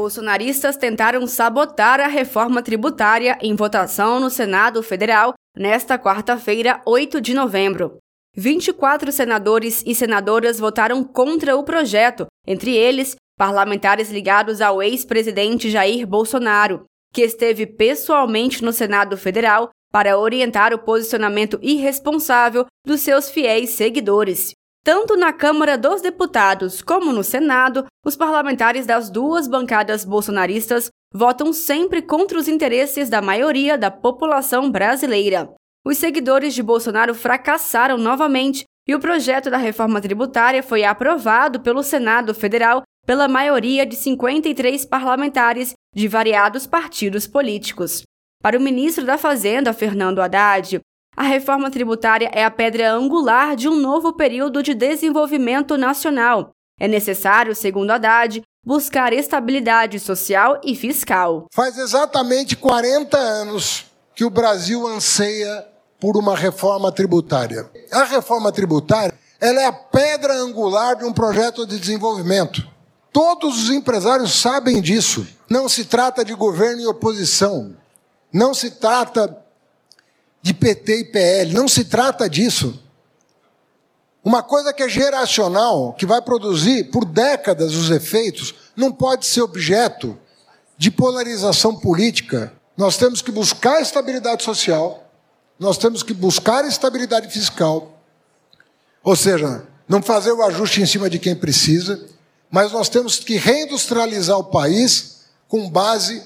Bolsonaristas tentaram sabotar a reforma tributária em votação no Senado Federal nesta quarta-feira, 8 de novembro. 24 senadores e senadoras votaram contra o projeto, entre eles parlamentares ligados ao ex-presidente Jair Bolsonaro, que esteve pessoalmente no Senado Federal para orientar o posicionamento irresponsável dos seus fiéis seguidores. Tanto na Câmara dos Deputados como no Senado, os parlamentares das duas bancadas bolsonaristas votam sempre contra os interesses da maioria da população brasileira. Os seguidores de Bolsonaro fracassaram novamente e o projeto da reforma tributária foi aprovado pelo Senado Federal pela maioria de 53 parlamentares de variados partidos políticos. Para o ministro da Fazenda, Fernando Haddad, a reforma tributária é a pedra angular de um novo período de desenvolvimento nacional. É necessário, segundo Haddad, buscar estabilidade social e fiscal. Faz exatamente 40 anos que o Brasil anseia por uma reforma tributária. A reforma tributária ela é a pedra angular de um projeto de desenvolvimento. Todos os empresários sabem disso. Não se trata de governo e oposição. Não se trata de PT e PL. Não se trata disso. Uma coisa que é geracional, que vai produzir por décadas os efeitos, não pode ser objeto de polarização política. Nós temos que buscar estabilidade social, nós temos que buscar estabilidade fiscal, ou seja, não fazer o ajuste em cima de quem precisa, mas nós temos que reindustrializar o país com base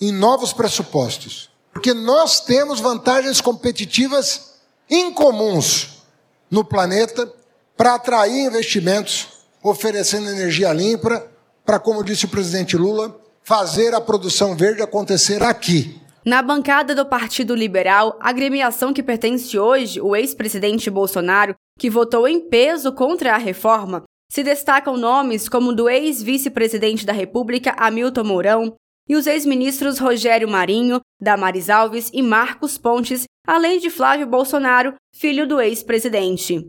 em novos pressupostos. Porque nós temos vantagens competitivas incomuns no planeta para atrair investimentos, oferecendo energia limpa, para, como disse o presidente Lula, fazer a produção verde acontecer aqui. Na bancada do Partido Liberal, a agremiação que pertence hoje o ex-presidente Bolsonaro, que votou em peso contra a reforma, se destacam nomes como do ex-vice-presidente da República Hamilton Mourão, e os ex-ministros Rogério Marinho, Damares Alves e Marcos Pontes, além de Flávio Bolsonaro, filho do ex-presidente.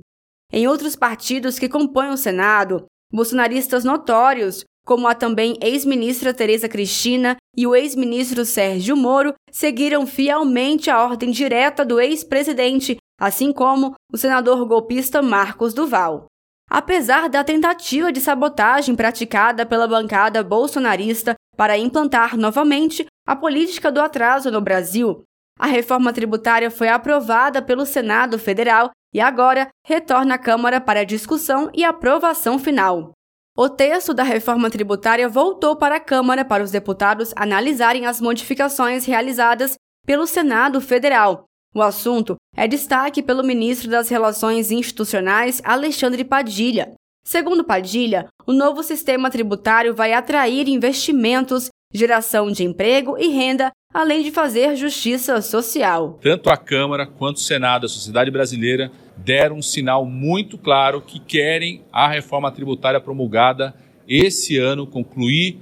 Em outros partidos que compõem o Senado, bolsonaristas notórios, como a também ex-ministra Tereza Cristina e o ex-ministro Sérgio Moro, seguiram fielmente a ordem direta do ex-presidente, assim como o senador golpista Marcos Duval. Apesar da tentativa de sabotagem praticada pela bancada bolsonarista para implantar novamente a política do atraso no Brasil. A reforma tributária foi aprovada pelo Senado Federal e agora retorna à Câmara para discussão e aprovação final. O texto da reforma tributária voltou para a Câmara para os deputados analisarem as modificações realizadas pelo Senado Federal. O assunto é destaque pelo ministro das Relações Institucionais, Alexandre Padilha. Segundo Padilha, o novo sistema tributário vai atrair investimentos, geração de emprego e renda, além de fazer justiça social. Tanto a Câmara quanto o Senado, a sociedade brasileira, deram um sinal muito claro que querem a reforma tributária promulgada esse ano, concluir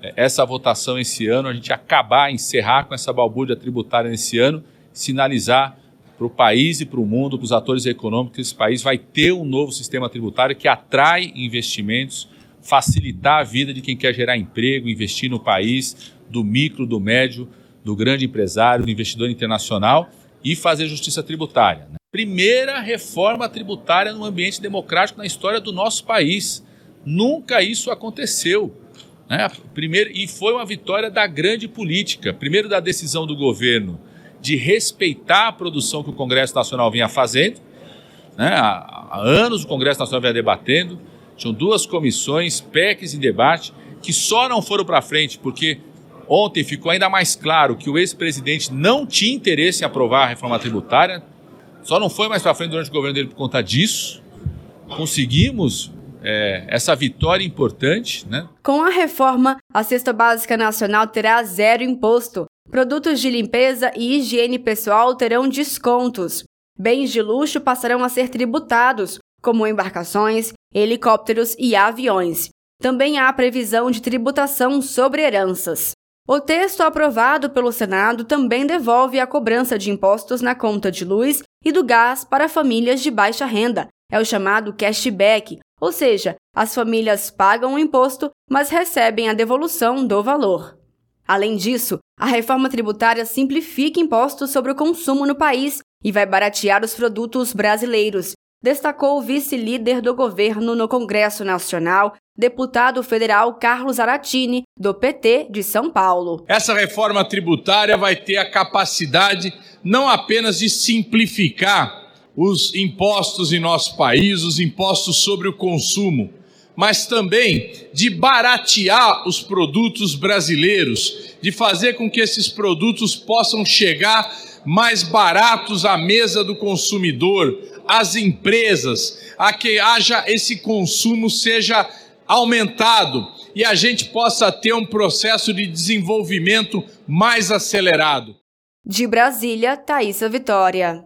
eh, essa votação esse ano, a gente acabar, encerrar com essa balbúrdia tributária nesse ano, sinalizar para o país e para o mundo, para os atores econômicos, esse país vai ter um novo sistema tributário que atrai investimentos, facilitar a vida de quem quer gerar emprego, investir no país, do micro, do médio, do grande empresário, do investidor internacional e fazer justiça tributária. Né? Primeira reforma tributária no ambiente democrático na história do nosso país. Nunca isso aconteceu. Né? Primeiro, e foi uma vitória da grande política. Primeiro, da decisão do governo de respeitar a produção que o Congresso Nacional vinha fazendo. Né? Há, há anos o Congresso Nacional vinha debatendo, tinham duas comissões, PECs em debate, que só não foram para frente porque ontem ficou ainda mais claro que o ex-presidente não tinha interesse em aprovar a reforma tributária, só não foi mais para frente durante o governo dele por conta disso. Conseguimos é, essa vitória importante. Né? Com a reforma, a cesta básica nacional terá zero imposto. Produtos de limpeza e higiene pessoal terão descontos. Bens de luxo passarão a ser tributados, como embarcações, helicópteros e aviões. Também há previsão de tributação sobre heranças. O texto aprovado pelo Senado também devolve a cobrança de impostos na conta de luz e do gás para famílias de baixa renda. É o chamado cashback, ou seja, as famílias pagam o imposto, mas recebem a devolução do valor. Além disso, a reforma tributária simplifica impostos sobre o consumo no país e vai baratear os produtos brasileiros, destacou o vice-líder do governo no Congresso Nacional, deputado federal Carlos Aratini, do PT de São Paulo. Essa reforma tributária vai ter a capacidade não apenas de simplificar os impostos em nosso país, os impostos sobre o consumo, mas também de baratear os produtos brasileiros, de fazer com que esses produtos possam chegar mais baratos à mesa do consumidor, às empresas, a que haja esse consumo seja aumentado e a gente possa ter um processo de desenvolvimento mais acelerado. De Brasília, Thaisa Vitória.